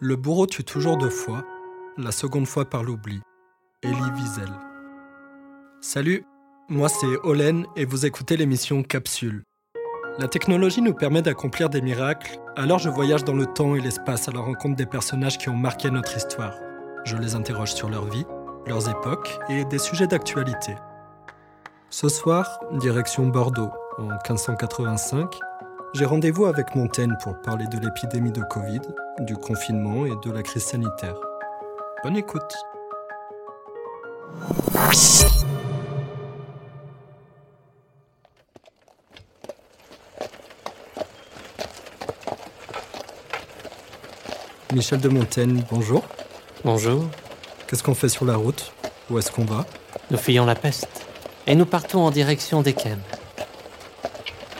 Le bourreau tue toujours deux fois, la seconde fois par l'oubli. Elie Wiesel. Salut, moi c'est Olen et vous écoutez l'émission Capsule. La technologie nous permet d'accomplir des miracles, alors je voyage dans le temps et l'espace à la rencontre des personnages qui ont marqué notre histoire. Je les interroge sur leur vie, leurs époques et des sujets d'actualité. Ce soir, direction Bordeaux, en 1585, j'ai rendez-vous avec Montaigne pour parler de l'épidémie de Covid, du confinement et de la crise sanitaire. Bonne écoute. Michel de Montaigne, bonjour. Bonjour. Qu'est-ce qu'on fait sur la route? Où est-ce qu'on va? Nous fuyons la peste et nous partons en direction d'Ekem.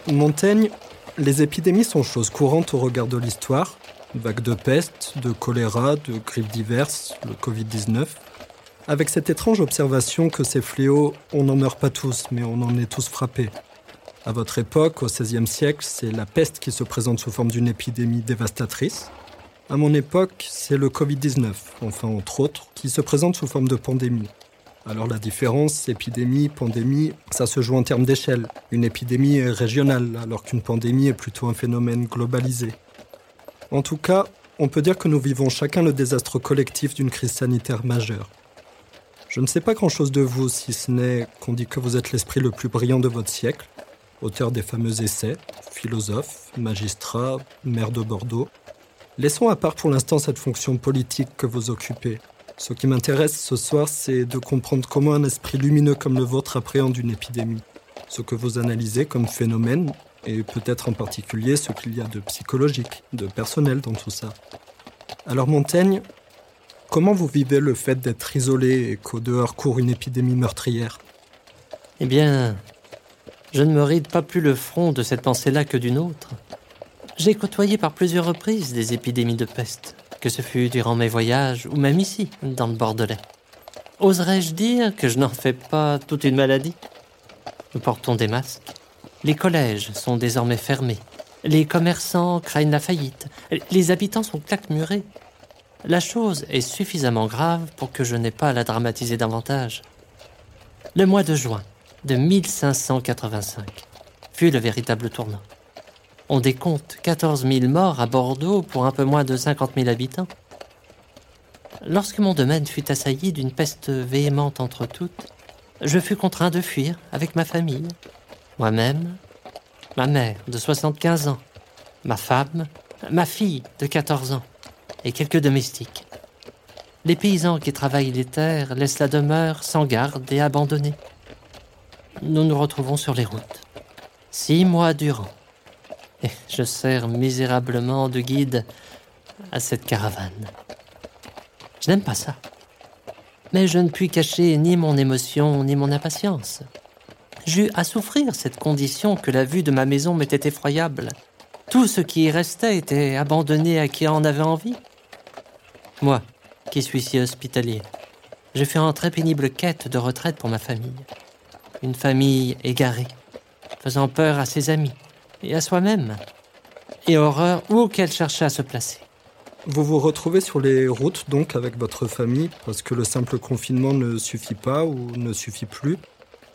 Montaigne, les épidémies sont choses courantes au regard de l'histoire. Vagues de peste, de choléra, de grippes diverses, le Covid-19. Avec cette étrange observation que ces fléaux, on n'en meurt pas tous, mais on en est tous frappés. À votre époque, au XVIe siècle, c'est la peste qui se présente sous forme d'une épidémie dévastatrice. À mon époque, c'est le Covid-19, enfin entre autres, qui se présente sous forme de pandémie. Alors la différence, épidémie, pandémie, ça se joue en termes d'échelle. Une épidémie est régionale, alors qu'une pandémie est plutôt un phénomène globalisé. En tout cas, on peut dire que nous vivons chacun le désastre collectif d'une crise sanitaire majeure. Je ne sais pas grand-chose de vous, si ce n'est qu'on dit que vous êtes l'esprit le plus brillant de votre siècle, auteur des fameux essais, philosophe, magistrat, maire de Bordeaux, Laissons à part pour l'instant cette fonction politique que vous occupez. Ce qui m'intéresse ce soir, c'est de comprendre comment un esprit lumineux comme le vôtre appréhende une épidémie. Ce que vous analysez comme phénomène, et peut-être en particulier ce qu'il y a de psychologique, de personnel dans tout ça. Alors Montaigne, comment vous vivez le fait d'être isolé et qu'au dehors court une épidémie meurtrière? Eh bien, je ne me ride pas plus le front de cette pensée-là que d'une autre. J'ai côtoyé par plusieurs reprises des épidémies de peste, que ce fut durant mes voyages ou même ici, dans le Bordelais. Oserais-je dire que je n'en fais pas toute une maladie? Nous portons des masques. Les collèges sont désormais fermés. Les commerçants craignent la faillite. Les habitants sont claquemurés. La chose est suffisamment grave pour que je n'ai pas à la dramatiser davantage. Le mois de juin de 1585 fut le véritable tournant. On décompte 14 000 morts à Bordeaux pour un peu moins de 50 000 habitants. Lorsque mon domaine fut assailli d'une peste véhémente entre toutes, je fus contraint de fuir avec ma famille. Moi-même, ma mère de 75 ans, ma femme, ma fille de 14 ans et quelques domestiques. Les paysans qui travaillent les terres laissent la demeure sans garde et abandonnée. Nous nous retrouvons sur les routes. Six mois durant et je sers misérablement de guide à cette caravane. Je n'aime pas ça. Mais je ne puis cacher ni mon émotion ni mon impatience. J'eus à souffrir cette condition que la vue de ma maison m'était effroyable. Tout ce qui y restait était abandonné à qui en avait envie. Moi, qui suis si hospitalier, j'ai fait en très pénible quête de retraite pour ma famille. Une famille égarée, faisant peur à ses amis, et à soi-même, et horreur où qu'elle cherchait à se placer. Vous vous retrouvez sur les routes donc avec votre famille parce que le simple confinement ne suffit pas ou ne suffit plus.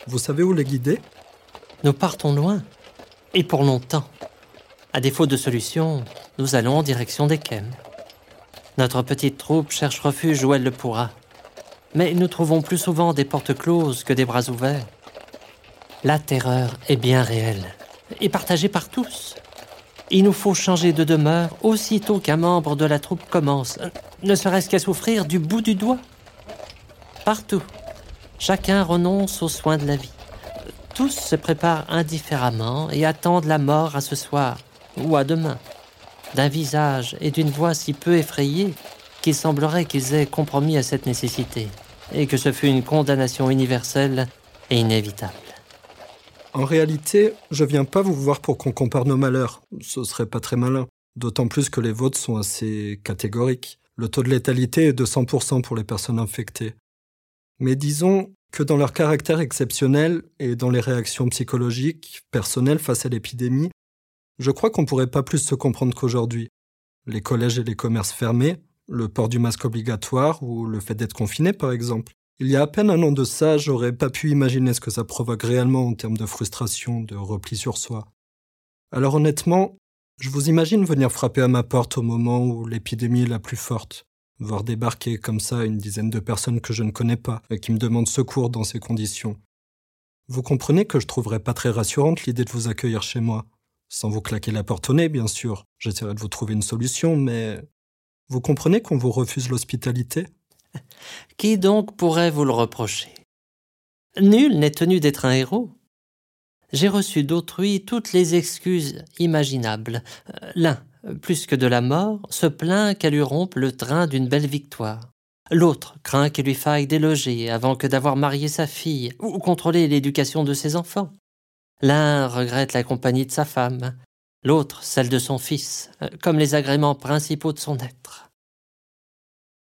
Vous savez où les guider? Nous partons loin, et pour longtemps. À défaut de solution, nous allons en direction des Kem. Notre petite troupe cherche refuge où elle le pourra. Mais nous trouvons plus souvent des portes closes que des bras ouverts. La terreur est bien réelle et partagé par tous. Il nous faut changer de demeure aussitôt qu'un membre de la troupe commence, ne serait-ce qu'à souffrir du bout du doigt. Partout, chacun renonce aux soins de la vie. Tous se préparent indifféremment et attendent la mort à ce soir ou à demain. D'un visage et d'une voix si peu effrayés qu'il semblerait qu'ils aient compromis à cette nécessité, et que ce fut une condamnation universelle et inévitable. En réalité, je viens pas vous voir pour qu'on compare nos malheurs. Ce serait pas très malin. D'autant plus que les vôtres sont assez catégoriques. Le taux de létalité est de 100% pour les personnes infectées. Mais disons que dans leur caractère exceptionnel et dans les réactions psychologiques, personnelles face à l'épidémie, je crois qu'on pourrait pas plus se comprendre qu'aujourd'hui. Les collèges et les commerces fermés, le port du masque obligatoire ou le fait d'être confiné par exemple. Il y a à peine un an de ça, j'aurais pas pu imaginer ce que ça provoque réellement en termes de frustration, de repli sur soi. Alors honnêtement, je vous imagine venir frapper à ma porte au moment où l'épidémie est la plus forte, voir débarquer comme ça une dizaine de personnes que je ne connais pas et qui me demandent secours dans ces conditions. Vous comprenez que je trouverais pas très rassurante l'idée de vous accueillir chez moi. Sans vous claquer la porte au nez, bien sûr. J'essaierai de vous trouver une solution, mais vous comprenez qu'on vous refuse l'hospitalité? Qui donc pourrait vous le reprocher? Nul n'est tenu d'être un héros. J'ai reçu d'autrui toutes les excuses imaginables. Euh, l'un, plus que de la mort, se plaint qu'elle lui rompe le train d'une belle victoire. L'autre craint qu'il lui faille déloger avant que d'avoir marié sa fille ou contrôler l'éducation de ses enfants. L'un regrette la compagnie de sa femme, l'autre celle de son fils, comme les agréments principaux de son être.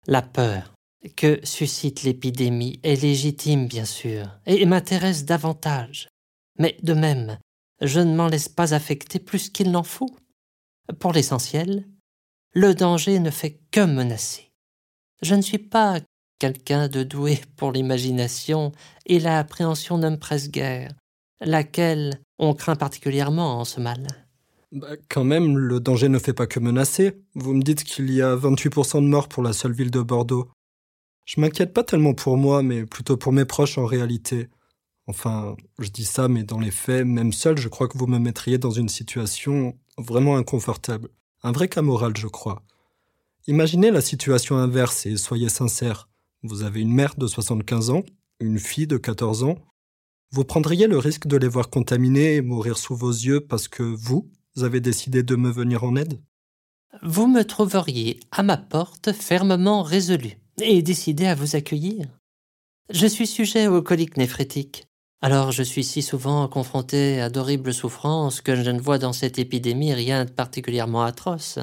La peur que suscite l'épidémie est légitime, bien sûr, et m'intéresse davantage. Mais de même, je ne m'en laisse pas affecter plus qu'il n'en faut. Pour l'essentiel, le danger ne fait que menacer. Je ne suis pas quelqu'un de doué pour l'imagination, et l'appréhension ne me presse guère, laquelle on craint particulièrement en ce mal. Bah, quand même, le danger ne fait pas que menacer. Vous me dites qu'il y a 28% de morts pour la seule ville de Bordeaux. Je m'inquiète pas tellement pour moi, mais plutôt pour mes proches en réalité. Enfin, je dis ça, mais dans les faits, même seul, je crois que vous me mettriez dans une situation vraiment inconfortable. Un vrai cas moral, je crois. Imaginez la situation inverse et soyez sincère. Vous avez une mère de 75 ans, une fille de 14 ans. Vous prendriez le risque de les voir contaminés et mourir sous vos yeux parce que vous avez décidé de me venir en aide? Vous me trouveriez à ma porte fermement résolu et décidé à vous accueillir. Je suis sujet aux coliques néphrétiques. Alors je suis si souvent confronté à d'horribles souffrances que je ne vois dans cette épidémie rien de particulièrement atroce.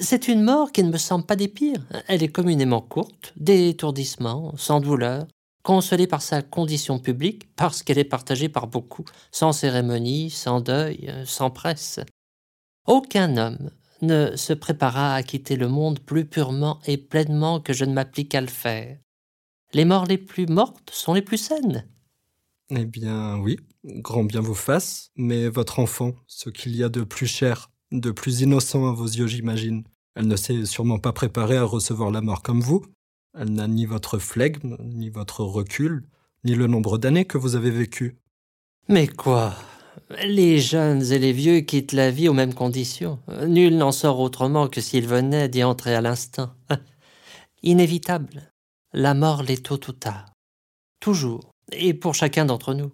C'est une mort qui ne me semble pas des pires. Elle est communément courte, d'étourdissement, sans douleur, consolée par sa condition publique, parce qu'elle est partagée par beaucoup, sans cérémonie, sans deuil, sans presse. Aucun homme ne se prépara à quitter le monde plus purement et pleinement que je ne m'applique à le faire. Les morts les plus mortes sont les plus saines. Eh bien oui, grand bien vous fasse, mais votre enfant, ce qu'il y a de plus cher, de plus innocent à vos yeux, j'imagine. Elle ne s'est sûrement pas préparée à recevoir la mort comme vous. Elle n'a ni votre flegme, ni votre recul, ni le nombre d'années que vous avez vécu. Mais quoi? Les jeunes et les vieux quittent la vie aux mêmes conditions. Nul n'en sort autrement que s'il venait d'y entrer à l'instant. Inévitable. La mort l'est tôt ou tard. Toujours. Et pour chacun d'entre nous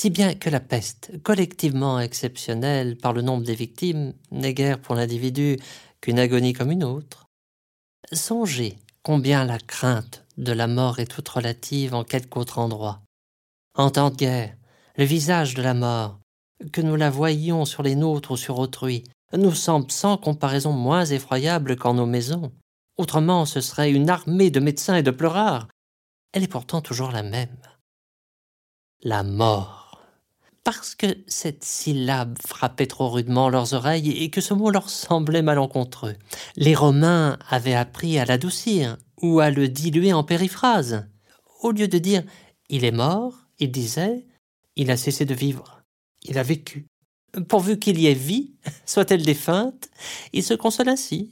si bien que la peste, collectivement exceptionnelle par le nombre des victimes, n'est guère pour l'individu qu'une agonie comme une autre. Songez combien la crainte de la mort est toute relative en quelque autre endroit. En temps de guerre, le visage de la mort, que nous la voyions sur les nôtres ou sur autrui, nous semble sans comparaison moins effroyable qu'en nos maisons. Autrement, ce serait une armée de médecins et de pleurards. Elle est pourtant toujours la même. La mort parce que cette syllabe frappait trop rudement leurs oreilles et que ce mot leur semblait malencontreux. Les Romains avaient appris à l'adoucir ou à le diluer en périphrase. Au lieu de dire il est mort, ils disaient il a cessé de vivre, il a vécu. Pourvu qu'il y ait vie, soit-elle défunte, il se console ainsi.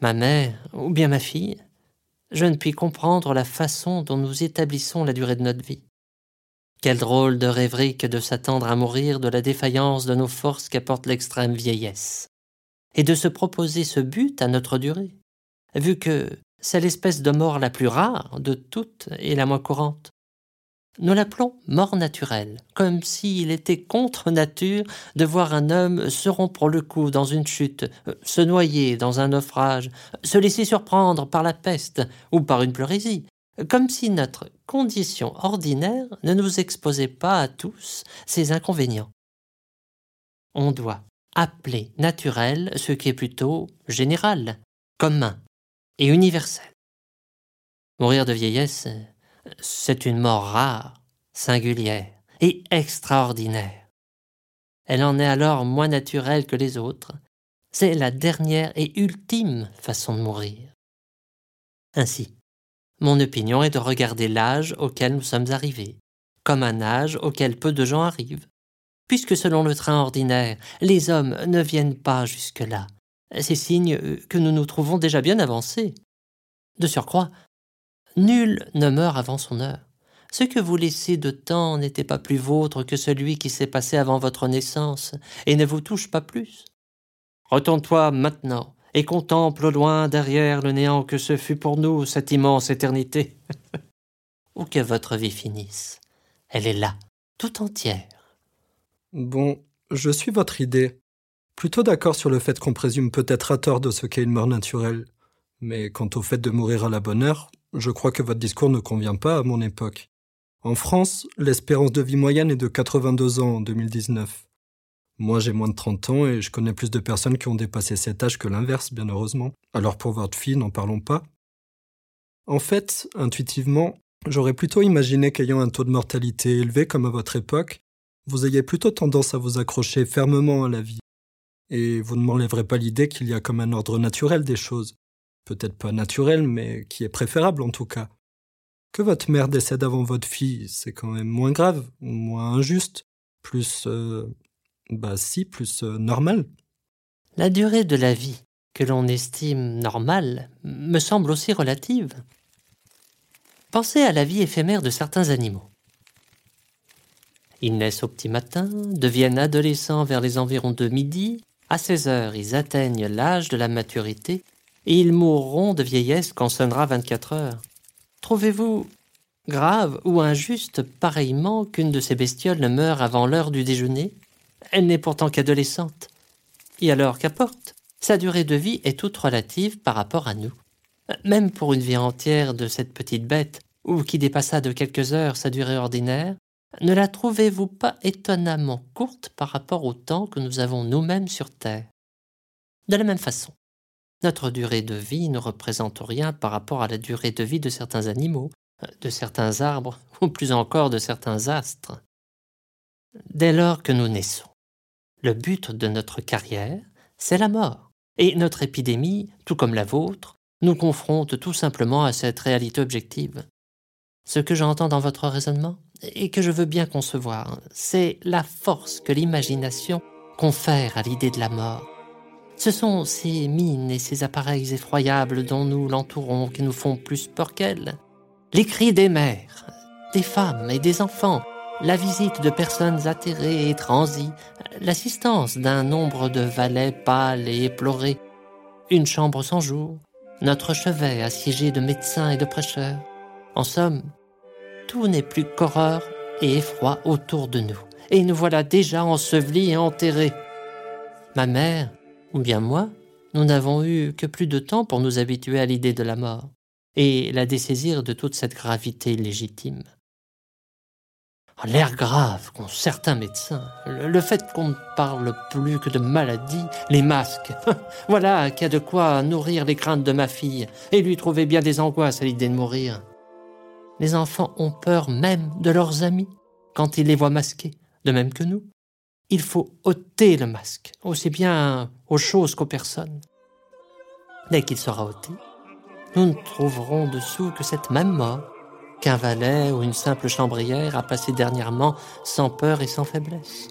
Ma mère, ou bien ma fille, je ne puis comprendre la façon dont nous établissons la durée de notre vie. Quelle drôle de rêverie que de s'attendre à mourir de la défaillance de nos forces qu'apporte l'extrême vieillesse, et de se proposer ce but à notre durée, vu que c'est l'espèce de mort la plus rare de toutes et la moins courante. Nous l'appelons mort naturelle, comme s'il était contre nature de voir un homme se rompre le cou dans une chute, se noyer dans un naufrage, se laisser surprendre par la peste ou par une pleurésie, comme si notre condition ordinaire ne nous exposait pas à tous ces inconvénients. On doit appeler naturel ce qui est plutôt général, commun et universel. Mourir de vieillesse, c'est une mort rare, singulière et extraordinaire. Elle en est alors moins naturelle que les autres, C'est la dernière et ultime façon de mourir. Ainsi, mon opinion est de regarder l'âge auquel nous sommes arrivés, comme un âge auquel peu de gens arrivent, puisque selon le train ordinaire, les hommes ne viennent pas jusque-là. C'est signe que nous nous trouvons déjà bien avancés. De surcroît, nul ne meurt avant son heure. Ce que vous laissez de temps n'était pas plus vôtre que celui qui s'est passé avant votre naissance, et ne vous touche pas plus. Retourne-toi maintenant, et contemple au loin derrière le néant que ce fut pour nous cette immense éternité. Ou que votre vie finisse. Elle est là, tout entière. Bon, je suis votre idée. Plutôt d'accord sur le fait qu'on présume peut-être à tort de ce qu'est une mort naturelle. Mais quant au fait de mourir à la bonne heure, je crois que votre discours ne convient pas à mon époque. En France, l'espérance de vie moyenne est de 82 ans en 2019. Moi, j'ai moins de 30 ans et je connais plus de personnes qui ont dépassé cet âge que l'inverse, bien heureusement. Alors pour votre fille, n'en parlons pas. En fait, intuitivement, j'aurais plutôt imaginé qu'ayant un taux de mortalité élevé comme à votre époque, vous ayez plutôt tendance à vous accrocher fermement à la vie. Et vous ne m'enlèverez pas l'idée qu'il y a comme un ordre naturel des choses. Peut-être pas naturel, mais qui est préférable en tout cas. Que votre mère décède avant votre fille, c'est quand même moins grave, moins injuste, plus... Euh, bah si, plus euh, normal. La durée de la vie que l'on estime normale me semble aussi relative. Pensez à la vie éphémère de certains animaux. Ils naissent au petit matin, deviennent adolescents vers les environs de midi, à 16 heures ils atteignent l'âge de la maturité, et ils mourront de vieillesse quand sonnera 24 heures. Trouvez-vous grave ou injuste pareillement qu'une de ces bestioles ne meure avant l'heure du déjeuner? Elle n'est pourtant qu'adolescente. Et alors qu'apporte Sa durée de vie est toute relative par rapport à nous. Même pour une vie entière de cette petite bête, ou qui dépassa de quelques heures sa durée ordinaire, ne la trouvez-vous pas étonnamment courte par rapport au temps que nous avons nous-mêmes sur Terre? De la même façon, notre durée de vie ne représente rien par rapport à la durée de vie de certains animaux, de certains arbres, ou plus encore de certains astres. Dès lors que nous naissons, le but de notre carrière, c'est la mort. Et notre épidémie, tout comme la vôtre, nous confronte tout simplement à cette réalité objective. Ce que j'entends dans votre raisonnement, et que je veux bien concevoir, c'est la force que l'imagination confère à l'idée de la mort. Ce sont ces mines et ces appareils effroyables dont nous l'entourons qui nous font plus peur qu'elle. Les cris des mères, des femmes et des enfants, la visite de personnes atterrées et transies, l'assistance d'un nombre de valets pâles et éplorés, une chambre sans jour, notre chevet assiégé de médecins et de prêcheurs. En somme, tout n'est plus qu'horreur et effroi autour de nous, et nous voilà déjà ensevelis et enterrés. Ma mère, ou bien moi, nous n'avons eu que plus de temps pour nous habituer à l'idée de la mort, et la dessaisir de toute cette gravité légitime. L'air grave qu'ont certains médecins, le fait qu'on ne parle plus que de maladies, les masques, voilà qui a de quoi nourrir les craintes de ma fille, et lui trouver bien des angoisses à l'idée de mourir. Les enfants ont peur même de leurs amis quand ils les voient masqués, de même que nous il faut ôter le masque, aussi bien aux choses qu'aux personnes. Dès qu'il sera ôté, nous ne trouverons dessous que cette même mort qu'un valet ou une simple chambrière a passé dernièrement sans peur et sans faiblesse.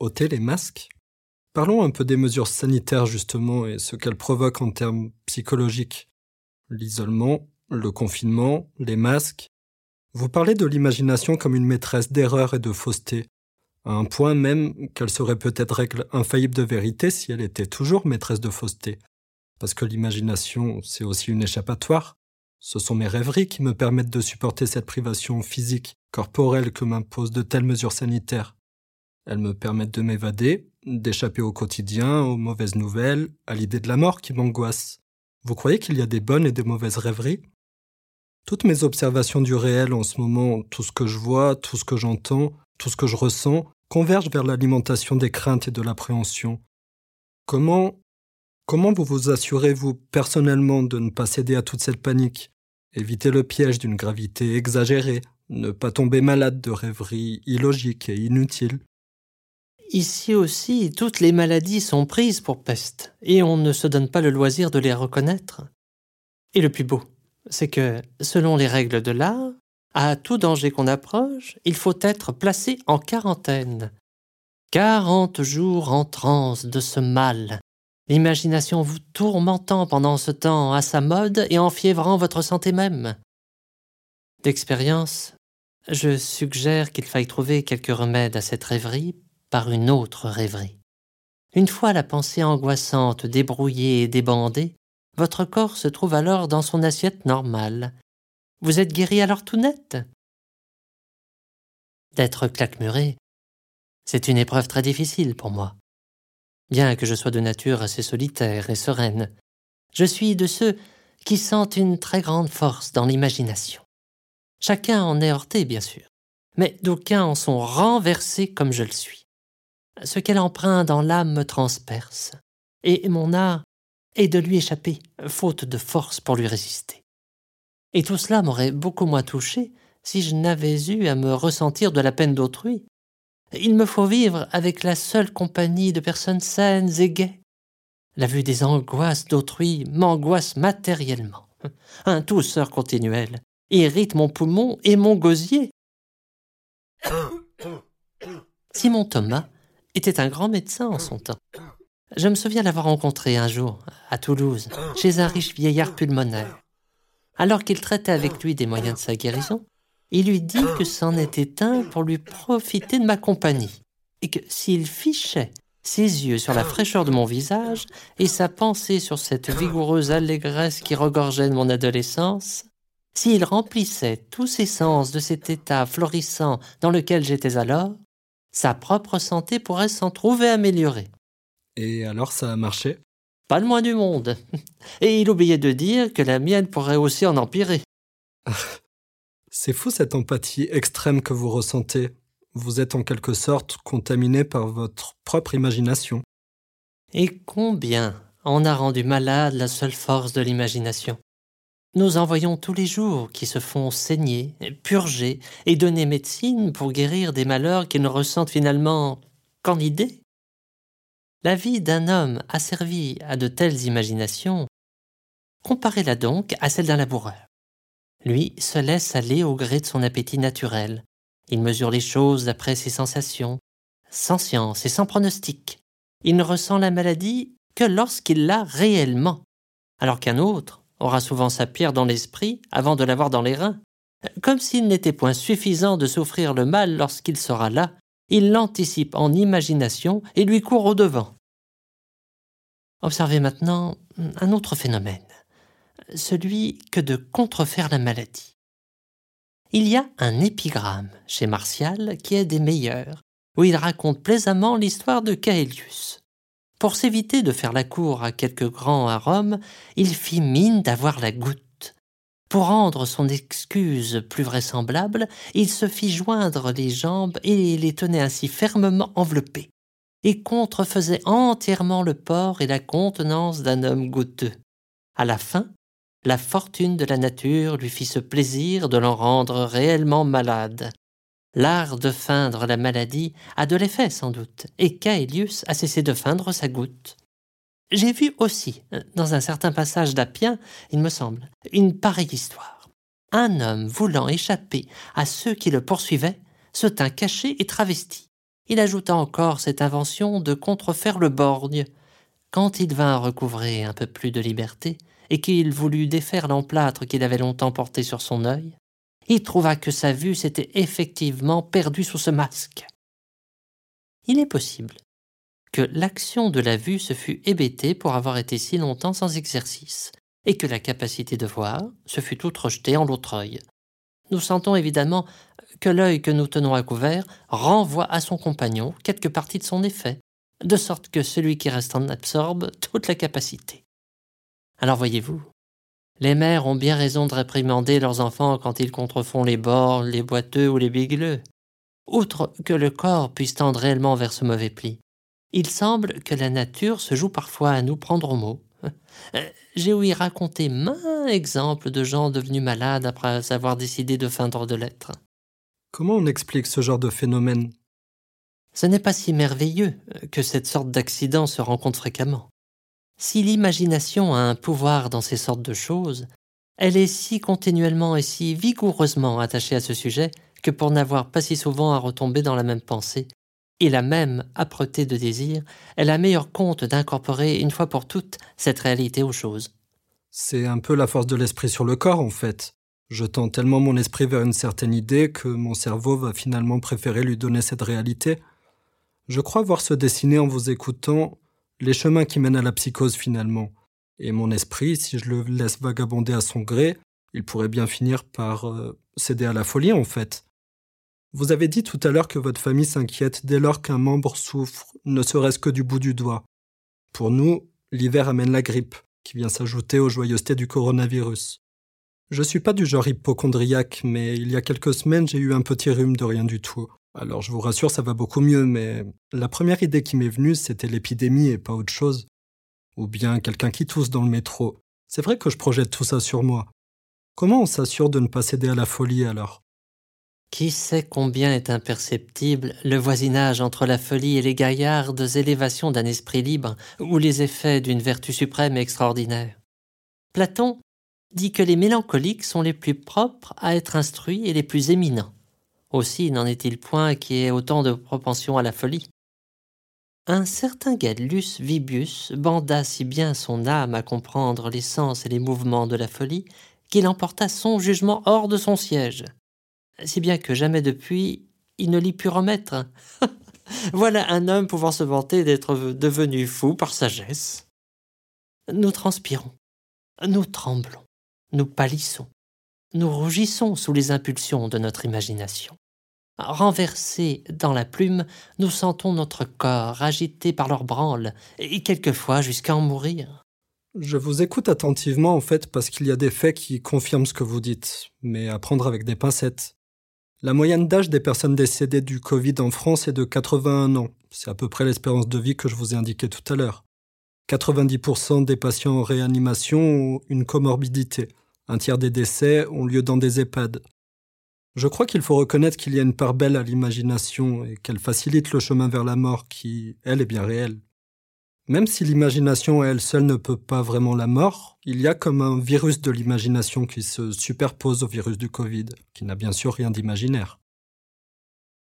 ôter les masques Parlons un peu des mesures sanitaires justement et ce qu'elles provoquent en termes psychologiques. L'isolement, le confinement, les masques. Vous parlez de l'imagination comme une maîtresse d'erreur et de fausseté, à un point même qu'elle serait peut-être règle infaillible de vérité si elle était toujours maîtresse de fausseté. Parce que l'imagination, c'est aussi une échappatoire. Ce sont mes rêveries qui me permettent de supporter cette privation physique, corporelle que m'imposent de telles mesures sanitaires. Elles me permettent de m'évader, d'échapper au quotidien, aux mauvaises nouvelles, à l'idée de la mort qui m'angoisse. Vous croyez qu'il y a des bonnes et des mauvaises rêveries? Toutes mes observations du réel en ce moment, tout ce que je vois, tout ce que j'entends, tout ce que je ressens, convergent vers l'alimentation des craintes et de l'appréhension. Comment, comment vous vous assurez, vous, personnellement, de ne pas céder à toute cette panique? Éviter le piège d'une gravité exagérée, ne pas tomber malade de rêveries illogiques et inutiles. Ici aussi, toutes les maladies sont prises pour peste, et on ne se donne pas le loisir de les reconnaître. Et le plus beau, c'est que, selon les règles de l'art, à tout danger qu'on approche, il faut être placé en quarantaine. Quarante jours en transe de ce mal, l'imagination vous tourmentant pendant ce temps à sa mode et enfiévrant votre santé même. D'expérience, je suggère qu'il faille trouver quelque remède à cette rêverie par une autre rêverie. Une fois la pensée angoissante débrouillée et débandée, votre corps se trouve alors dans son assiette normale. Vous êtes guéri alors tout net? D'être claquemuré, c'est une épreuve très difficile pour moi. Bien que je sois de nature assez solitaire et sereine, je suis de ceux qui sentent une très grande force dans l'imagination. Chacun en est heurté, bien sûr, mais d'aucuns en sont renversés comme je le suis. Ce qu'elle emprunte dans l'âme me transperce, et mon art est de lui échapper, faute de force pour lui résister. Et tout cela m'aurait beaucoup moins touché si je n'avais eu à me ressentir de la peine d'autrui. Il me faut vivre avec la seule compagnie de personnes saines et gaies. La vue des angoisses d'autrui m'angoisse matériellement. Un tousseur continuel irrite mon poumon et mon gosier. Simon Thomas était un grand médecin en son temps. Je me souviens l'avoir rencontré un jour, à Toulouse, chez un riche vieillard pulmonaire. Alors qu'il traitait avec lui des moyens de sa guérison, il lui dit que c'en était un pour lui profiter de ma compagnie, et que s'il fichait ses yeux sur la fraîcheur de mon visage et sa pensée sur cette vigoureuse allégresse qui regorgeait de mon adolescence, s'il remplissait tous ses sens de cet état florissant dans lequel j'étais alors, sa propre santé pourrait s'en trouver améliorée. Et alors ça a marché? Pas le moins du monde. Et il oubliait de dire que la mienne pourrait aussi en empirer. C'est fou cette empathie extrême que vous ressentez. Vous êtes en quelque sorte contaminé par votre propre imagination. Et combien en a rendu malade la seule force de l'imagination? Nous en voyons tous les jours qui se font saigner, purger et donner médecine pour guérir des malheurs qu'ils ne ressentent finalement qu'en idée. La vie d'un homme asservi à de telles imaginations, comparez-la donc à celle d'un laboureur. Lui se laisse aller au gré de son appétit naturel. Il mesure les choses d'après ses sensations, sans science et sans pronostic. Il ne ressent la maladie que lorsqu'il l'a réellement, alors qu'un autre aura souvent sa pierre dans l'esprit avant de l'avoir dans les reins. Comme s'il n'était point suffisant de souffrir le mal lorsqu'il sera là il l'anticipe en imagination et lui court au devant. Observez maintenant un autre phénomène, celui que de contrefaire la maladie. Il y a un épigramme chez Martial qui est des meilleurs, où il raconte plaisamment l'histoire de Caelius. Pour s'éviter de faire la cour à quelques grands à Rome, il fit mine d'avoir la goutte pour rendre son excuse plus vraisemblable, il se fit joindre les jambes et les tenait ainsi fermement enveloppés, et contrefaisait entièrement le port et la contenance d'un homme goutteux. À la fin, la fortune de la nature lui fit ce plaisir de l'en rendre réellement malade. L'art de feindre la maladie a de l'effet sans doute, et Caelius a cessé de feindre sa goutte. J'ai vu aussi, dans un certain passage d'Appien, il me semble, une pareille histoire. Un homme voulant échapper à ceux qui le poursuivaient se tint caché et travesti. Il ajouta encore cette invention de contrefaire le borgne. Quand il vint recouvrer un peu plus de liberté, et qu'il voulut défaire l'emplâtre qu'il avait longtemps porté sur son œil, il trouva que sa vue s'était effectivement perdue sous ce masque. Il est possible que l'action de la vue se fût hébétée pour avoir été si longtemps sans exercice, et que la capacité de voir se fût toute rejetée en l'autre œil. Nous sentons évidemment que l'œil que nous tenons à couvert renvoie à son compagnon quelque partie de son effet, de sorte que celui qui reste en absorbe toute la capacité. Alors voyez-vous, Les mères ont bien raison de réprimander leurs enfants quand ils contrefont les bords, les boiteux ou les bigleux. Outre que le corps puisse tendre réellement vers ce mauvais pli, il semble que la nature se joue parfois à nous prendre au mot. J'ai ouï raconter maints exemples de gens devenus malades après avoir décidé de feindre de l'être. Comment on explique ce genre de phénomène? Ce n'est pas si merveilleux que cette sorte d'accident se rencontre fréquemment. Si l'imagination a un pouvoir dans ces sortes de choses, elle est si continuellement et si vigoureusement attachée à ce sujet que pour n'avoir pas si souvent à retomber dans la même pensée, et la même âpreté de désir, elle a meilleur compte d'incorporer une fois pour toutes cette réalité aux choses. C'est un peu la force de l'esprit sur le corps, en fait. Je tends tellement mon esprit vers une certaine idée que mon cerveau va finalement préférer lui donner cette réalité. Je crois voir se dessiner en vous écoutant les chemins qui mènent à la psychose finalement. Et mon esprit, si je le laisse vagabonder à son gré, il pourrait bien finir par euh, céder à la folie en fait. Vous avez dit tout à l'heure que votre famille s'inquiète dès lors qu'un membre souffre, ne serait-ce que du bout du doigt. Pour nous, l'hiver amène la grippe, qui vient s'ajouter aux joyeusetés du coronavirus. Je suis pas du genre hypochondriaque, mais il y a quelques semaines j'ai eu un petit rhume de rien du tout. Alors je vous rassure, ça va beaucoup mieux, mais la première idée qui m'est venue, c'était l'épidémie et pas autre chose. Ou bien quelqu'un qui tousse dans le métro. C'est vrai que je projette tout ça sur moi. Comment on s'assure de ne pas céder à la folie alors? Qui sait combien est imperceptible le voisinage entre la folie et les gaillardes élévations d'un esprit libre ou les effets d'une vertu suprême et extraordinaire? Platon dit que les mélancoliques sont les plus propres à être instruits et les plus éminents. Aussi n'en est-il point qui ait autant de propension à la folie. Un certain Gallus Vibius banda si bien son âme à comprendre les sens et les mouvements de la folie qu'il emporta son jugement hors de son siège, si bien que jamais depuis il ne l'y put remettre. voilà un homme pouvant se vanter d'être devenu fou par sagesse. Nous transpirons, nous tremblons, nous pâlissons, nous rougissons sous les impulsions de notre imagination. Renversés dans la plume, nous sentons notre corps agité par leurs branles, et quelquefois jusqu'à en mourir. Je vous écoute attentivement en fait parce qu'il y a des faits qui confirment ce que vous dites, mais à prendre avec des pincettes. La moyenne d'âge des personnes décédées du Covid en France est de 81 ans. C'est à peu près l'espérance de vie que je vous ai indiqué tout à l'heure. 90% des patients en réanimation ont une comorbidité. Un tiers des décès ont lieu dans des EHPAD. Je crois qu'il faut reconnaître qu'il y a une part belle à l'imagination et qu'elle facilite le chemin vers la mort qui, elle, est bien réelle. Même si l'imagination à elle seule ne peut pas vraiment la mort, il y a comme un virus de l'imagination qui se superpose au virus du Covid, qui n'a bien sûr rien d'imaginaire.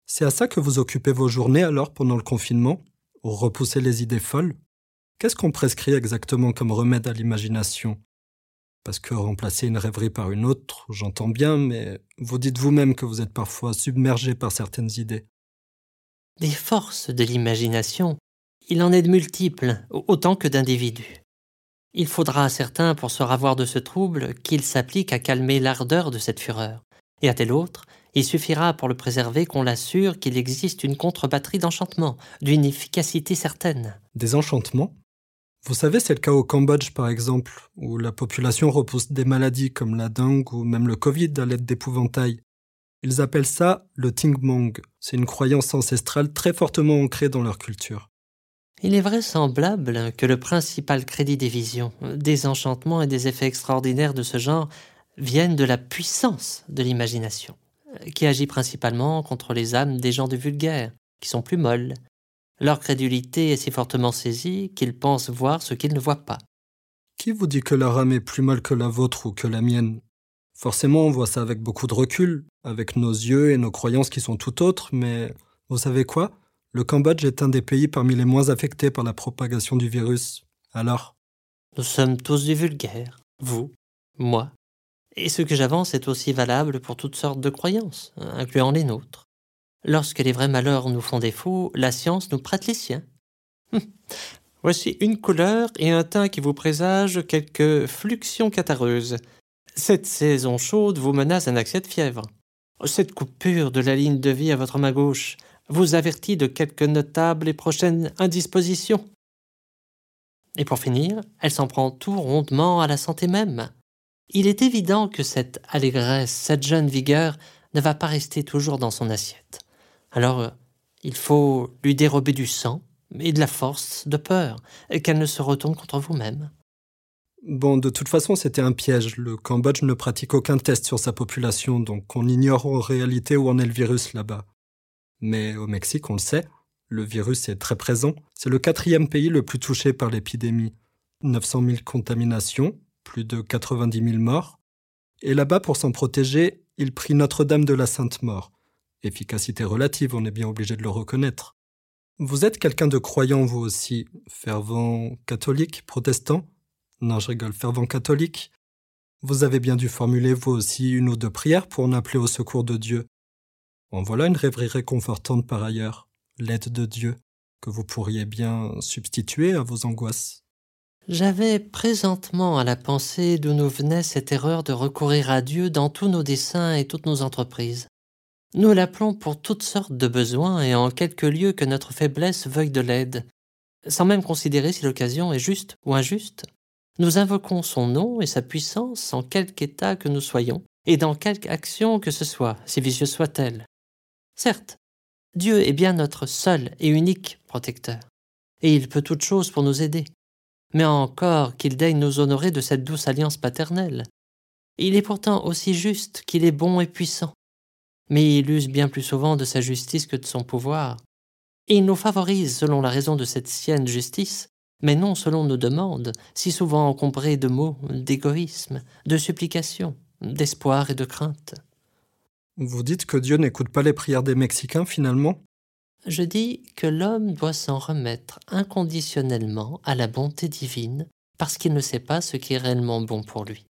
C'est à ça que vous occupez vos journées alors pendant le confinement, ou repousser les idées folles? Qu'est-ce qu'on prescrit exactement comme remède à l'imagination? Parce que remplacer une rêverie par une autre, j'entends bien, mais vous dites vous-même que vous êtes parfois submergé par certaines idées. Des forces de l'imagination, il en est de multiples, autant que d'individus. Il faudra à certains, pour se ravoir de ce trouble, qu'ils s'appliquent à calmer l'ardeur de cette fureur. Et à tel autre, il suffira pour le préserver qu'on l'assure qu'il existe une contre-batterie d'enchantements, d'une efficacité certaine. Des enchantements? Vous savez, c'est le cas au Cambodge par exemple, où la population repousse des maladies comme la dengue ou même le Covid à l'aide d'épouvantails. Ils appellent ça le Tingmong. C'est une croyance ancestrale très fortement ancrée dans leur culture. Il est vraisemblable que le principal crédit des visions, des enchantements et des effets extraordinaires de ce genre viennent de la puissance de l'imagination, qui agit principalement contre les âmes des gens du vulgaire, qui sont plus molles, leur crédulité est si fortement saisie qu'ils pensent voir ce qu'ils ne voient pas. Qui vous dit que leur âme est plus molle que la vôtre ou que la mienne? Forcément, on voit ça avec beaucoup de recul, avec nos yeux et nos croyances qui sont tout autres, mais vous savez quoi? Le Cambodge est un des pays parmi les moins affectés par la propagation du virus. Alors? Nous sommes tous du vulgaire, vous, moi. Et ce que j'avance est aussi valable pour toutes sortes de croyances, incluant les nôtres. Lorsque les vrais malheurs nous font défaut, la science nous prête les siens. Hum. Voici une couleur et un teint qui vous présagent quelques fluxions catarreuses. Cette saison chaude vous menace un accès de fièvre. Cette coupure de la ligne de vie à votre main gauche vous avertit de quelques notables et prochaines indispositions. Et pour finir, elle s'en prend tout rondement à la santé même. il est évident que cette allégresse, cette jeune vigueur ne va pas rester toujours dans son assiette. Alors, euh, il faut lui dérober du sang et de la force de peur, qu'elle ne se retourne contre vous-même. Bon, de toute façon, c'était un piège. Le Cambodge ne pratique aucun test sur sa population, donc on ignore en réalité où en est le virus là-bas. Mais au Mexique, on le sait, le virus est très présent. C'est le quatrième pays le plus touché par l'épidémie. 900 000 contaminations, plus de 90 000 morts. Et là-bas, pour s'en protéger, il prit Notre-Dame de la Sainte-Mort. Efficacité relative, on est bien obligé de le reconnaître. Vous êtes quelqu'un de croyant, vous aussi, fervent catholique, protestant? Non, je rigole, fervent catholique. Vous avez bien dû formuler vous aussi une ou deux prières pour en appeler au secours de Dieu. En voilà une rêverie réconfortante par ailleurs, l'aide de Dieu, que vous pourriez bien substituer à vos angoisses. J'avais présentement à la pensée d'où nous venait cette erreur de recourir à Dieu dans tous nos desseins et toutes nos entreprises. Nous l'appelons pour toutes sortes de besoins et en quelque lieu que notre faiblesse veuille de l'aide, sans même considérer si l'occasion est juste ou injuste. Nous invoquons son nom et sa puissance en quelque état que nous soyons, et dans quelque action que ce soit, si vicieuse soit-elle. Certes, Dieu est bien notre seul et unique protecteur, et il peut toute chose pour nous aider, mais encore qu'il daigne nous honorer de cette douce alliance paternelle. Il est pourtant aussi juste qu'il est bon et puissant, mais il use bien plus souvent de sa justice que de son pouvoir, et il nous favorise selon la raison de cette sienne justice, mais non selon nos demandes, si souvent encombrées de mots, d'égoïsme, de supplications, d'espoir et de crainte. Vous dites que Dieu n'écoute pas les prières des Mexicains finalement? Je dis que l'homme doit s'en remettre inconditionnellement à la bonté divine parce qu'il ne sait pas ce qui est réellement bon pour lui.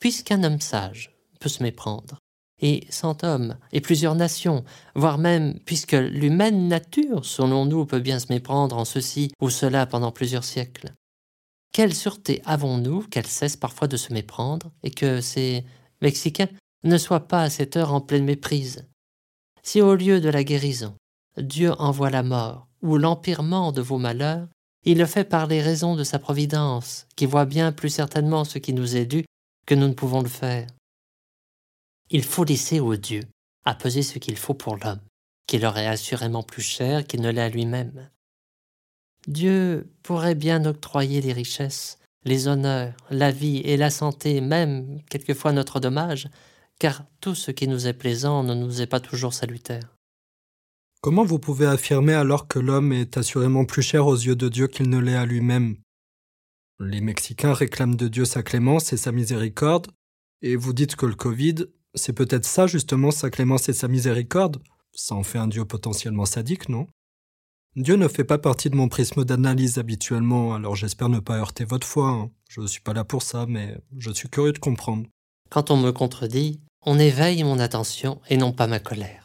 Puisqu'un homme sage peut se méprendre, et cent hommes, et plusieurs nations, voire même, puisque l'humaine nature, selon nous, peut bien se méprendre en ceci ou cela pendant plusieurs siècles. Quelle sûreté avons-nous qu'elle cesse parfois de se méprendre, et que ces Mexicains ne soient pas à cette heure en pleine méprise? Si au lieu de la guérison, Dieu envoie la mort, ou l'empirement de vos malheurs, il le fait par les raisons de sa providence, qui voit bien plus certainement ce qui nous est dû que nous ne pouvons le faire. Il faut laisser aux dieux à peser ce qu'il faut pour l'homme, qui leur est assurément plus cher qu'il ne l'est à lui-même. Dieu pourrait bien octroyer les richesses, les honneurs, la vie et la santé, même quelquefois notre dommage, car tout ce qui nous est plaisant ne nous est pas toujours salutaire. Comment vous pouvez affirmer alors que l'homme est assurément plus cher aux yeux de Dieu qu'il ne l'est à lui-même? Les Mexicains réclament de Dieu sa clémence et sa miséricorde, et vous dites que le Covid c'est peut-être ça justement sa clémence et sa miséricorde. Ça en fait un Dieu potentiellement sadique, non? Dieu ne fait pas partie de mon prisme d'analyse habituellement, alors j'espère ne pas heurter votre foi. Hein. Je ne suis pas là pour ça, mais je suis curieux de comprendre. Quand on me contredit, on éveille mon attention et non pas ma colère.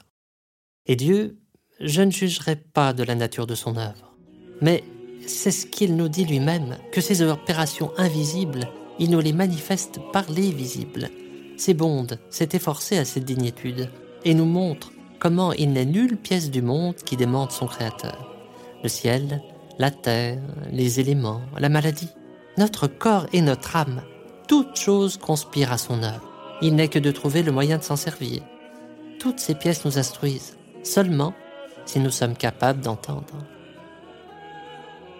Et Dieu, je ne jugerai pas de la nature de son œuvre. Mais c'est ce qu'il nous dit lui-même, que ces opérations invisibles, il nous les manifeste par les visibles s'ébonde, s'est efforcé à cette dignitude, et nous montre comment il n'est nulle pièce du monde qui démente son Créateur. Le ciel, la terre, les éléments, la maladie, notre corps et notre âme, toutes choses conspirent à son œuvre. Il n'est que de trouver le moyen de s'en servir. Toutes ces pièces nous instruisent, seulement si nous sommes capables d'entendre.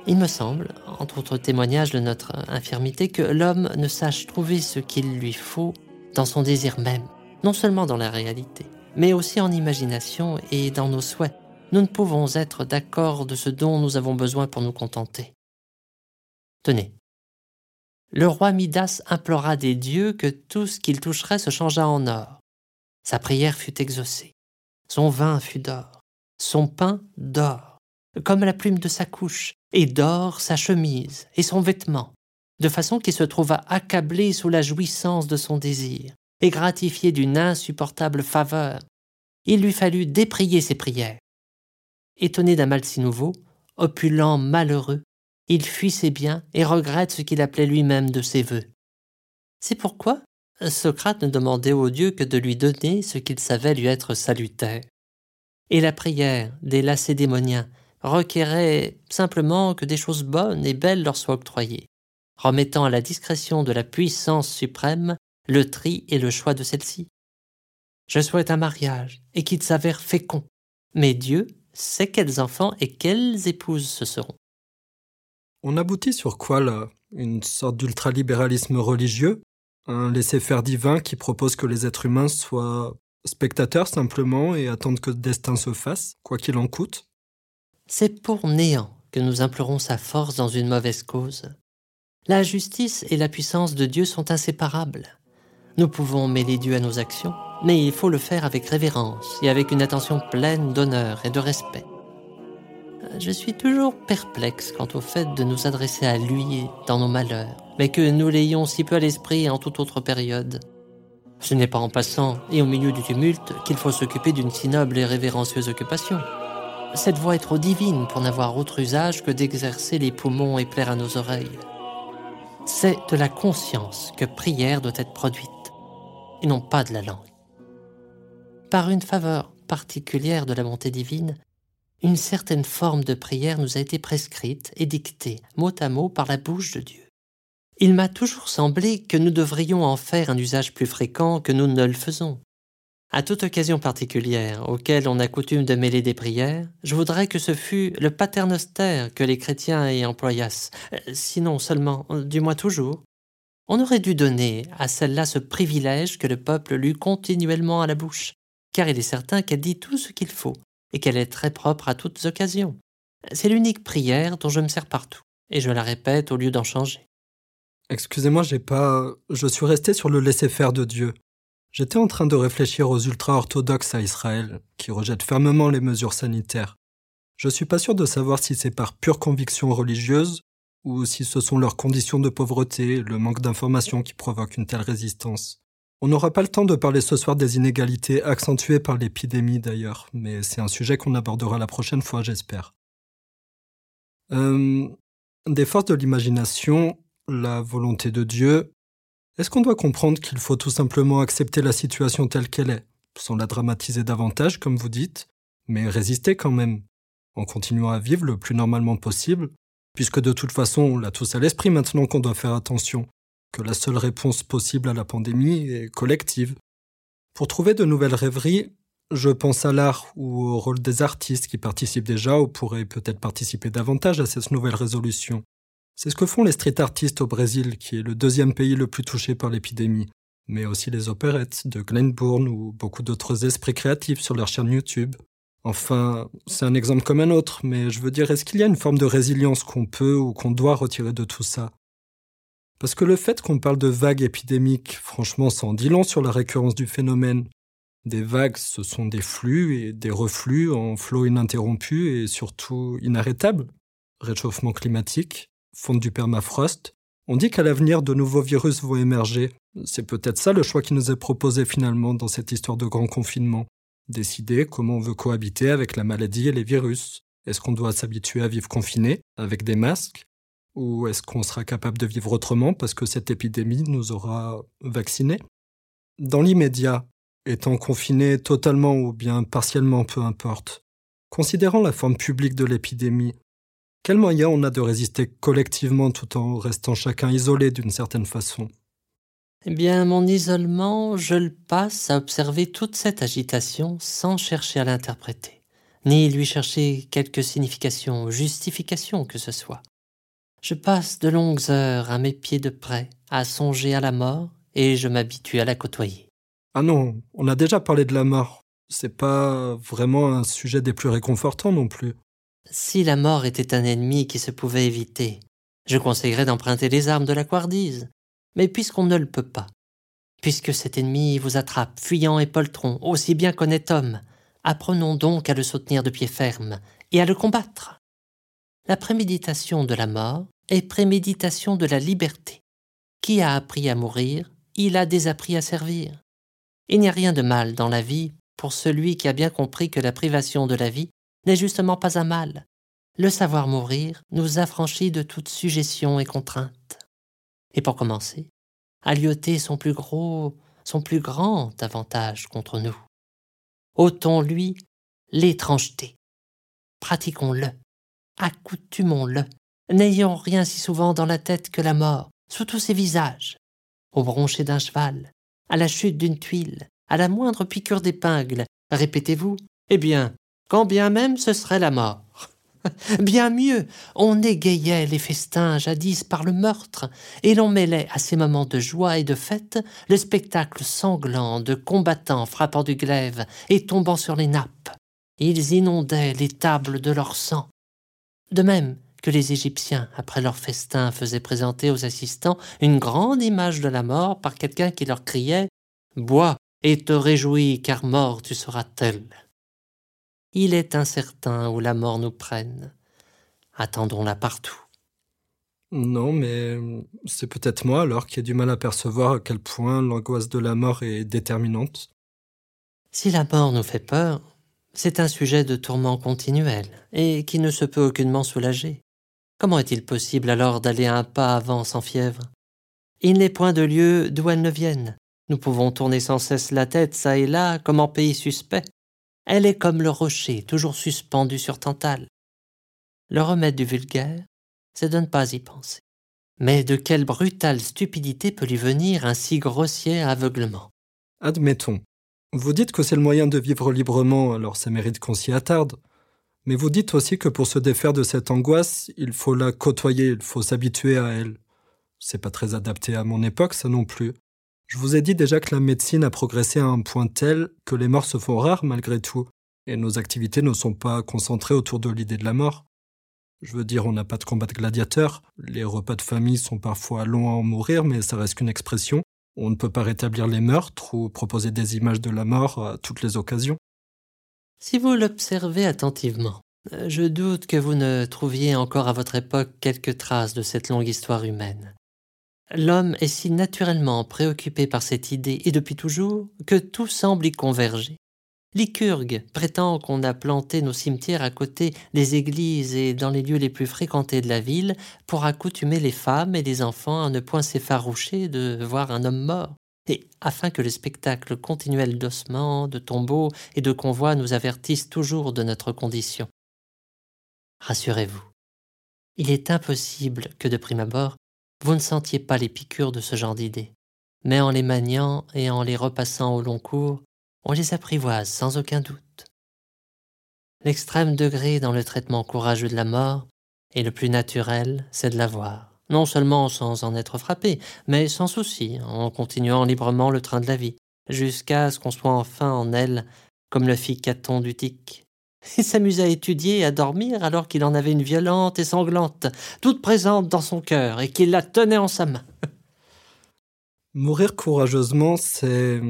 Il me semble, entre autres témoignages de notre infirmité, que l'homme ne sache trouver ce qu'il lui faut dans son désir même, non seulement dans la réalité, mais aussi en imagination et dans nos souhaits. Nous ne pouvons être d'accord de ce dont nous avons besoin pour nous contenter. Tenez. Le roi Midas implora des dieux que tout ce qu'il toucherait se changeât en or. Sa prière fut exaucée. Son vin fut d'or. Son pain d'or, comme la plume de sa couche, et d'or sa chemise et son vêtement, de façon qu'il se trouva accablé sous la jouissance de son désir, et gratifié d'une insupportable faveur. Il lui fallut déprier ses prières. Étonné d'un mal si nouveau, opulent, malheureux, il fuit ses biens et regrette ce qu'il appelait lui-même de ses vœux. C'est pourquoi Socrate ne demandait au Dieu que de lui donner ce qu'il savait lui être salutaire. Et la prière des lacédémoniens requérait simplement que des choses bonnes et belles leur soient octroyées remettant à la discrétion de la puissance suprême le tri et le choix de celle-ci. Je souhaite un mariage et qu'il s'avère fécond, mais Dieu sait quels enfants et quelles épouses ce seront. On aboutit sur quoi là? Une sorte d'ultralibéralisme religieux? Un laisser-faire divin qui propose que les êtres humains soient spectateurs simplement et attendent que le destin se fasse, quoi qu'il en coûte? C'est pour néant que nous implorons sa force dans une mauvaise cause. La justice et la puissance de Dieu sont inséparables. Nous pouvons mêler Dieu à nos actions, mais il faut le faire avec révérence et avec une attention pleine d'honneur et de respect je suis toujours perplexe quant au fait de nous adresser à lui dans nos malheurs, mais que nous l'ayons si peu à l'esprit en toute autre période. Ce n'est pas en passant et au milieu du tumulte qu'il faut s'occuper d'une si noble et révérencieuse occupation. Cette voix est trop divine pour n'avoir autre usage que d'exercer les poumons et plaire à nos oreilles. C'est de la conscience que prière doit être produite, et non pas de la langue. Par une faveur particulière de la bonté divine, une certaine forme de prière nous a été prescrite et dictée mot à mot par la bouche de Dieu. Il m'a toujours semblé que nous devrions en faire un usage plus fréquent que nous ne le faisons. À toute occasion particulière auquel on a coutume de mêler des prières, je voudrais que ce fût le paternoster que les chrétiens y employassent, euh, sinon seulement, du moins toujours. On aurait dû donner à celle-là ce privilège que le peuple lut continuellement à la bouche, car il est certain qu'elle dit tout ce qu'il faut, et qu'elle est très propre à toutes occasions. C'est l'unique prière dont je me sers partout, et je la répète au lieu d'en changer. Excusez-moi, j'ai pas. Je suis resté sur le laisser-faire de Dieu. J'étais en train de réfléchir aux ultra-orthodoxes à Israël, qui rejettent fermement les mesures sanitaires. Je suis pas sûr de savoir si c'est par pure conviction religieuse ou si ce sont leurs conditions de pauvreté, le manque d'information qui provoquent une telle résistance. On n'aura pas le temps de parler ce soir des inégalités accentuées par l'épidémie d'ailleurs, mais c'est un sujet qu'on abordera la prochaine fois, j'espère. Euh, des forces de l'imagination, la volonté de Dieu, est-ce qu'on doit comprendre qu'il faut tout simplement accepter la situation telle qu'elle est, sans la dramatiser davantage, comme vous dites, mais résister quand même, en continuant à vivre le plus normalement possible, puisque de toute façon on l'a tous à l'esprit maintenant qu'on doit faire attention, que la seule réponse possible à la pandémie est collective. Pour trouver de nouvelles rêveries, je pense à l'art ou au rôle des artistes qui participent déjà ou pourraient peut-être participer davantage à cette nouvelle résolution. C'est ce que font les street artistes au Brésil, qui est le deuxième pays le plus touché par l'épidémie, mais aussi les opérettes de Glenn Bourne ou beaucoup d'autres esprits créatifs sur leur chaîne YouTube. Enfin, c'est un exemple comme un autre, mais je veux dire, est-ce qu'il y a une forme de résilience qu'on peut ou qu'on doit retirer de tout ça? Parce que le fait qu'on parle de vagues épidémiques, franchement, ça en long sur la récurrence du phénomène. Des vagues, ce sont des flux et des reflux en flot ininterrompu et surtout inarrêtables. Réchauffement climatique, fonte du permafrost. On dit qu'à l'avenir, de nouveaux virus vont émerger. C'est peut-être ça le choix qui nous est proposé finalement dans cette histoire de grand confinement. Décider comment on veut cohabiter avec la maladie et les virus. Est-ce qu'on doit s'habituer à vivre confiné, avec des masques? Ou est-ce qu'on sera capable de vivre autrement parce que cette épidémie nous aura vaccinés? Dans l'immédiat, étant confinés totalement ou bien partiellement, peu importe, considérant la forme publique de l'épidémie, quels moyens on a de résister collectivement tout en restant chacun isolé d'une certaine façon? Eh bien, mon isolement, je le passe à observer toute cette agitation sans chercher à l'interpréter, ni lui chercher quelque signification ou justification que ce soit. Je passe de longues heures à mes pieds de près, à songer à la mort, et je m'habitue à la côtoyer. Ah non, on a déjà parlé de la mort. C'est pas vraiment un sujet des plus réconfortants non plus. Si la mort était un ennemi qui se pouvait éviter, je conseillerais d'emprunter les armes de la couardise. Mais puisqu'on ne le peut pas, puisque cet ennemi vous attrape, fuyant et poltron, aussi bien qu'honnête homme, apprenons donc à le soutenir de pied ferme et à le combattre. La préméditation de la mort est préméditation de la liberté. Qui a appris à mourir, il a désappris à servir. Il n'y a rien de mal dans la vie pour celui qui a bien compris que la privation de la vie n'est justement pas un mal. Le savoir mourir nous affranchit de toute suggestion et contrainte. Et pour commencer, Alioté son plus gros, son plus grand avantage contre nous. Ôtons-lui l'étrangeté. Pratiquons-le, accoutumons-le, n'ayant rien si souvent dans la tête que la mort, sous tous ses visages, au broncher d'un cheval, à la chute d'une tuile, à la moindre piqûre d'épingle, répétez-vous, eh bien, quand bien même ce serait la mort. Bien mieux, on égayait les festins jadis par le meurtre, et l'on mêlait à ces moments de joie et de fête le spectacle sanglant de combattants frappant du glaive et tombant sur les nappes. Ils inondaient les tables de leur sang. De même que les Égyptiens, après leur festin, faisaient présenter aux assistants une grande image de la mort par quelqu'un qui leur criait Bois et te réjouis, car mort tu seras tel il est incertain où la mort nous prenne. Attendons-la partout. Non, mais c'est peut-être moi alors qui ai du mal à percevoir à quel point l'angoisse de la mort est déterminante. Si la mort nous fait peur, c'est un sujet de tourment continuel et qui ne se peut aucunement soulager. Comment est-il possible alors d'aller un pas avant sans fièvre? Il n'est point de lieu d'où elle ne vienne. Nous pouvons tourner sans cesse la tête çà et là comme en pays suspect. Elle est comme le rocher, toujours suspendu sur Tantale. Le remède du vulgaire, c'est de ne pas y penser. Mais de quelle brutale stupidité peut lui venir un si grossier aveuglement? Admettons. Vous dites que c'est le moyen de vivre librement, alors ça mérite qu'on s'y attarde. Mais vous dites aussi que pour se défaire de cette angoisse, il faut la côtoyer, il faut s'habituer à elle. C'est pas très adapté à mon époque, ça non plus. Je vous ai dit déjà que la médecine a progressé à un point tel que les morts se font rares malgré tout, et nos activités ne sont pas concentrées autour de l'idée de la mort. Je veux dire, on n'a pas de combat de gladiateurs, les repas de famille sont parfois longs à en mourir, mais ça reste qu'une expression. On ne peut pas rétablir les meurtres ou proposer des images de la mort à toutes les occasions. Si vous l'observez attentivement, je doute que vous ne trouviez encore à votre époque quelques traces de cette longue histoire humaine. L'homme est si naturellement préoccupé par cette idée, et depuis toujours, que tout semble y converger. Lycurgue prétend qu'on a planté nos cimetières à côté des églises et dans les lieux les plus fréquentés de la ville pour accoutumer les femmes et les enfants à ne point s'effaroucher de voir un homme mort, et afin que le spectacle continuel d'ossements, de tombeaux et de convois nous avertisse toujours de notre condition. Rassurez-vous, il est impossible que de prime abord vous ne sentiez pas les piqûres de ce genre d'idées. Mais en les maniant et en les repassant au long cours, on les apprivoise sans aucun doute. L'extrême degré dans le traitement courageux de la mort, et le plus naturel, c'est de la voir, non seulement sans en être frappé, mais sans souci, en continuant librement le train de la vie, jusqu'à ce qu'on soit enfin en elle, comme le fit Caton du il s'amusait à étudier et à dormir alors qu'il en avait une violente et sanglante, toute présente dans son cœur, et qu'il la tenait en sa main. Mourir courageusement, c'est...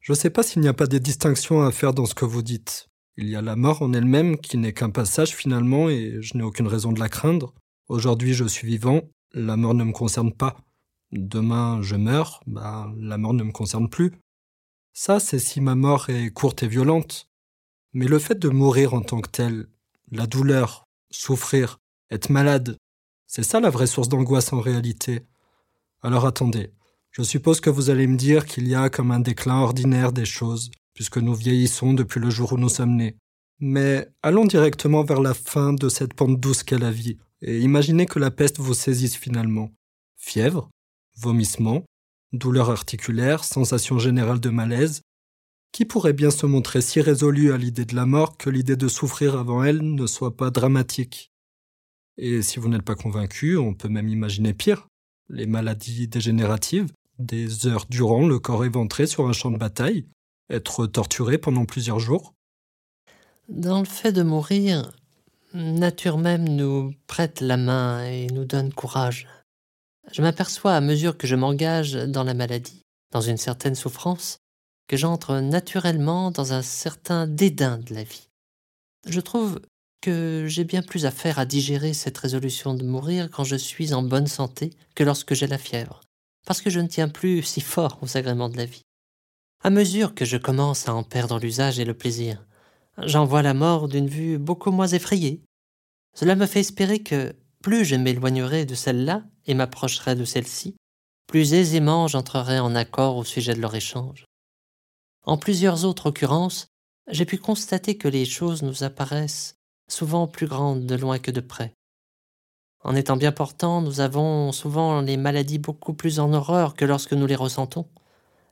Je ne sais pas s'il n'y a pas des distinctions à faire dans ce que vous dites. Il y a la mort en elle-même qui n'est qu'un passage finalement et je n'ai aucune raison de la craindre. Aujourd'hui je suis vivant, la mort ne me concerne pas. Demain je meurs, bah, la mort ne me concerne plus. Ça c'est si ma mort est courte et violente. Mais le fait de mourir en tant que tel, la douleur, souffrir, être malade, c'est ça la vraie source d'angoisse en réalité. Alors attendez, je suppose que vous allez me dire qu'il y a comme un déclin ordinaire des choses, puisque nous vieillissons depuis le jour où nous sommes nés. Mais allons directement vers la fin de cette pente douce qu'est la vie, et imaginez que la peste vous saisisse finalement. Fièvre, vomissement, douleur articulaire, sensation générale de malaise, qui pourrait bien se montrer si résolu à l'idée de la mort que l'idée de souffrir avant elle ne soit pas dramatique? Et si vous n'êtes pas convaincu, on peut même imaginer pire. Les maladies dégénératives, des heures durant le corps éventré sur un champ de bataille, être torturé pendant plusieurs jours? Dans le fait de mourir, nature même nous prête la main et nous donne courage. Je m'aperçois à mesure que je m'engage dans la maladie, dans une certaine souffrance, j'entre naturellement dans un certain dédain de la vie. Je trouve que j'ai bien plus à faire à digérer cette résolution de mourir quand je suis en bonne santé que lorsque j'ai la fièvre, parce que je ne tiens plus si fort aux agréments de la vie. À mesure que je commence à en perdre l'usage et le plaisir, j'en vois la mort d'une vue beaucoup moins effrayée. Cela me fait espérer que plus je m'éloignerai de celle-là et m'approcherai de celle-ci, plus aisément j'entrerai en accord au sujet de leur échange. En plusieurs autres occurrences, j'ai pu constater que les choses nous apparaissent souvent plus grandes de loin que de près. En étant bien portants, nous avons souvent les maladies beaucoup plus en horreur que lorsque nous les ressentons.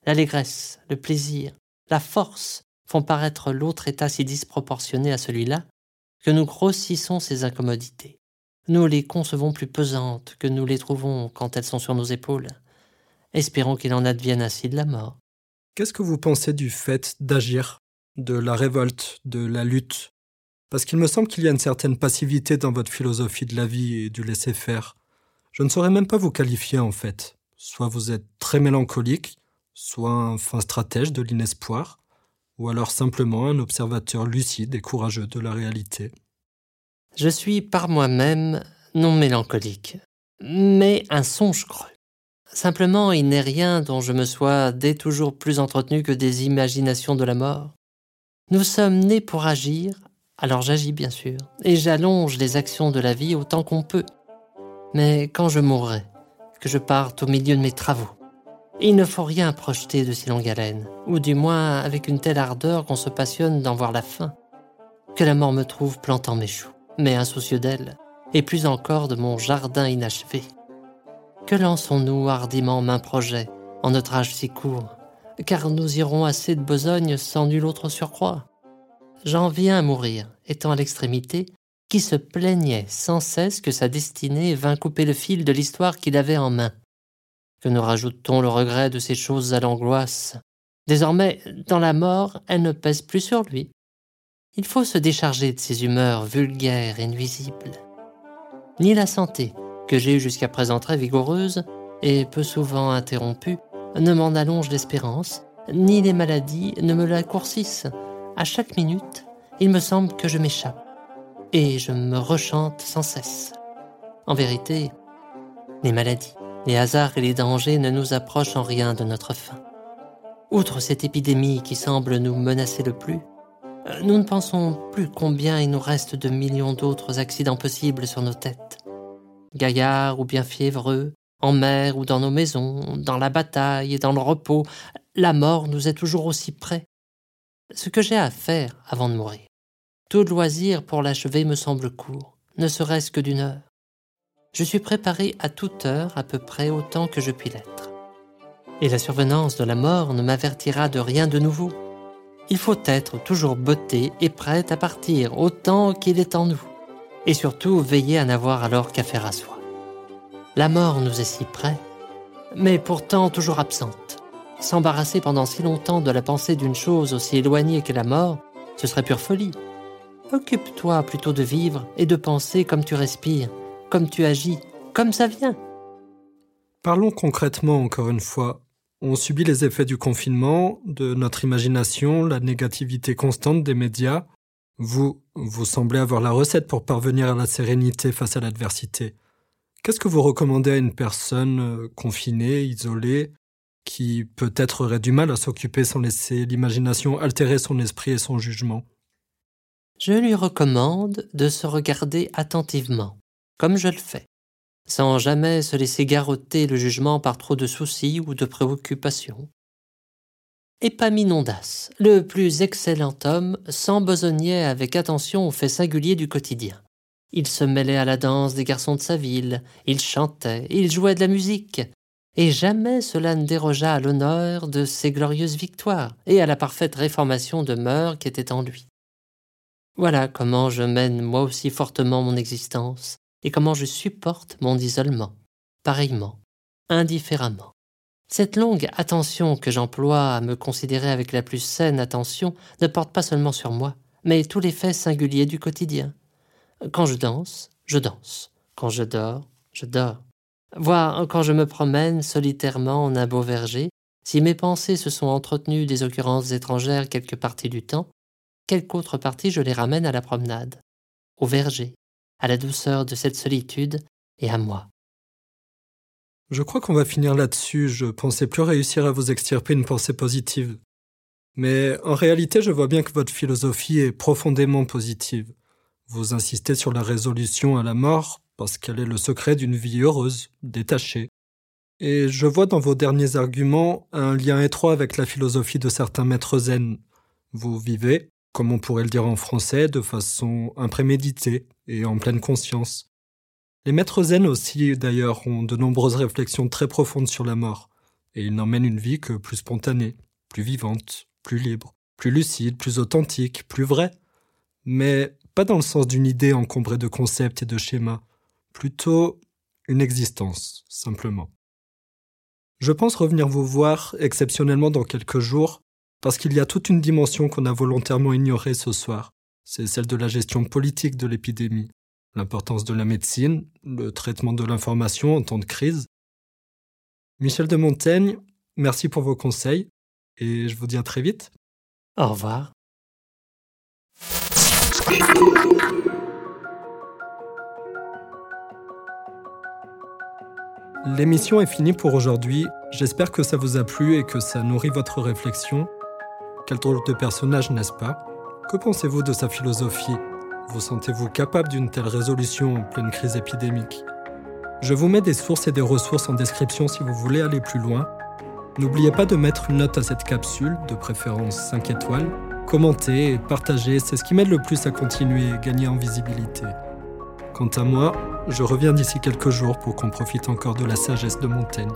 L'allégresse, le plaisir, la force font paraître l'autre état si disproportionné à celui-là que nous grossissons ces incommodités. Nous les concevons plus pesantes que nous les trouvons quand elles sont sur nos épaules. Espérons qu'il en advienne ainsi de la mort. Qu'est-ce que vous pensez du fait d'agir, de la révolte, de la lutte? Parce qu'il me semble qu'il y a une certaine passivité dans votre philosophie de la vie et du laisser-faire. Je ne saurais même pas vous qualifier en fait. Soit vous êtes très mélancolique, soit un fin stratège de l'inespoir, ou alors simplement un observateur lucide et courageux de la réalité. Je suis par moi-même non mélancolique, mais un songe creux. Simplement, il n'est rien dont je me sois dès toujours plus entretenu que des imaginations de la mort. Nous sommes nés pour agir, alors j'agis bien sûr, et j'allonge les actions de la vie autant qu'on peut. Mais quand je mourrai, que je parte au milieu de mes travaux, il ne faut rien projeter de si longue haleine, ou du moins avec une telle ardeur qu'on se passionne d'en voir la fin. Que la mort me trouve plantant mes choux, mais insoucieux d'elle, et plus encore de mon jardin inachevé. Que lançons-nous hardiment main projet en notre âge si court, car nous irons assez de besogne sans nul autre surcroît. J'en viens à mourir, étant à l'extrémité, qui se plaignait sans cesse que sa destinée vint couper le fil de l'histoire qu'il avait en main que nous rajoute-t-on le regret de ces choses à l'angoisse? Désormais, dans la mort, elle ne pèse plus sur lui. Il faut se décharger de ces humeurs vulgaires et nuisibles. Ni la santé, que j'ai eue jusqu'à présent très vigoureuse et peu souvent interrompue, ne m'en allonge l'espérance, ni les maladies ne me la courcissent. À chaque minute, il me semble que je m'échappe, et je me rechante sans cesse. En vérité, les maladies, les hasards et les dangers ne nous approchent en rien de notre fin. Outre cette épidémie qui semble nous menacer le plus, nous ne pensons plus combien il nous reste de millions d'autres accidents possibles sur nos têtes. Gaillards ou bien fiévreux, en mer ou dans nos maisons, dans la bataille et dans le repos, la mort nous est toujours aussi près. Ce que j'ai à faire avant de mourir. Tout loisir pour l'achever me semble court, ne serait-ce que d'une heure. Je suis préparé à toute heure à peu près autant que je puis l'être. Et la survenance de la mort ne m'avertira de rien de nouveau. Il faut être toujours botté et prêt à partir autant qu'il est en nous, et surtout veiller à n'avoir alors qu'à faire à soi. La mort nous est si près, mais pourtant toujours absente. S'embarrasser pendant si longtemps de la pensée d'une chose aussi éloignée que la mort, ce serait pure folie. Occupe-toi plutôt de vivre et de penser comme tu respires, comme tu agis, comme ça vient. Parlons concrètement encore une fois. On subit les effets du confinement, de notre imagination, la négativité constante des médias. Vous, vous semblez avoir la recette pour parvenir à la sérénité face à l'adversité. Qu'est-ce que vous recommandez à une personne euh, confinée, isolée, qui peut-être aurait du mal à s'occuper sans laisser l'imagination altérer son esprit et son jugement? Je lui recommande de se regarder attentivement, comme je le fais, sans jamais se laisser garrotter le jugement par trop de soucis ou de préoccupations. Épaminondas, le plus excellent homme, s'embesognait avec attention aux faits singuliers du quotidien. Il se mêlait à la danse des garçons de sa ville, il chantait, il jouait de la musique, et jamais cela ne dérogea à l'honneur de ses glorieuses victoires et à la parfaite réformation de mœurs qui était en lui. Voilà comment je mène moi aussi fortement mon existence, et comment je supporte mon isolement, pareillement, indifféremment. Cette longue attention que j'emploie à me considérer avec la plus saine attention ne porte pas seulement sur moi, mais tous les faits singuliers du quotidien. Quand je danse, je danse. Quand je dors, je dors. Voir quand je me promène solitairement en un beau verger, si mes pensées se sont entretenues des occurrences étrangères quelque partie du temps, quelque autre partie je les ramène à la promenade, au verger, à la douceur de cette solitude et à moi. Je crois qu'on va finir là-dessus. Je pensais plus réussir à vous extirper une pensée positive. Mais en réalité, je vois bien que votre philosophie est profondément positive. Vous insistez sur la résolution à la mort parce qu'elle est le secret d'une vie heureuse, détachée. Et je vois dans vos derniers arguments un lien étroit avec la philosophie de certains maîtres zen. Vous vivez, comme on pourrait le dire en français, de façon impréméditée et en pleine conscience. Les maîtres zen aussi, d'ailleurs, ont de nombreuses réflexions très profondes sur la mort, et ils n'emmènent une vie que plus spontanée, plus vivante, plus libre, plus lucide, plus authentique, plus vraie. Mais pas dans le sens d'une idée encombrée de concepts et de schémas, plutôt une existence, simplement. Je pense revenir vous voir exceptionnellement dans quelques jours, parce qu'il y a toute une dimension qu'on a volontairement ignorée ce soir. C'est celle de la gestion politique de l'épidémie, l'importance de la médecine, le traitement de l'information en temps de crise. Michel de Montaigne, merci pour vos conseils, et je vous dis à très vite. Au revoir. L'émission est finie pour aujourd'hui. J'espère que ça vous a plu et que ça nourrit votre réflexion. Quel drôle de personnage, n'est-ce pas? Que pensez-vous de sa philosophie? Vous sentez-vous capable d'une telle résolution en pleine crise épidémique? Je vous mets des sources et des ressources en description si vous voulez aller plus loin. N'oubliez pas de mettre une note à cette capsule, de préférence 5 étoiles. Commentez et partagez, c'est ce qui m'aide le plus à continuer et gagner en visibilité. Quant à moi, je reviens d'ici quelques jours pour qu'on profite encore de la sagesse de Montaigne.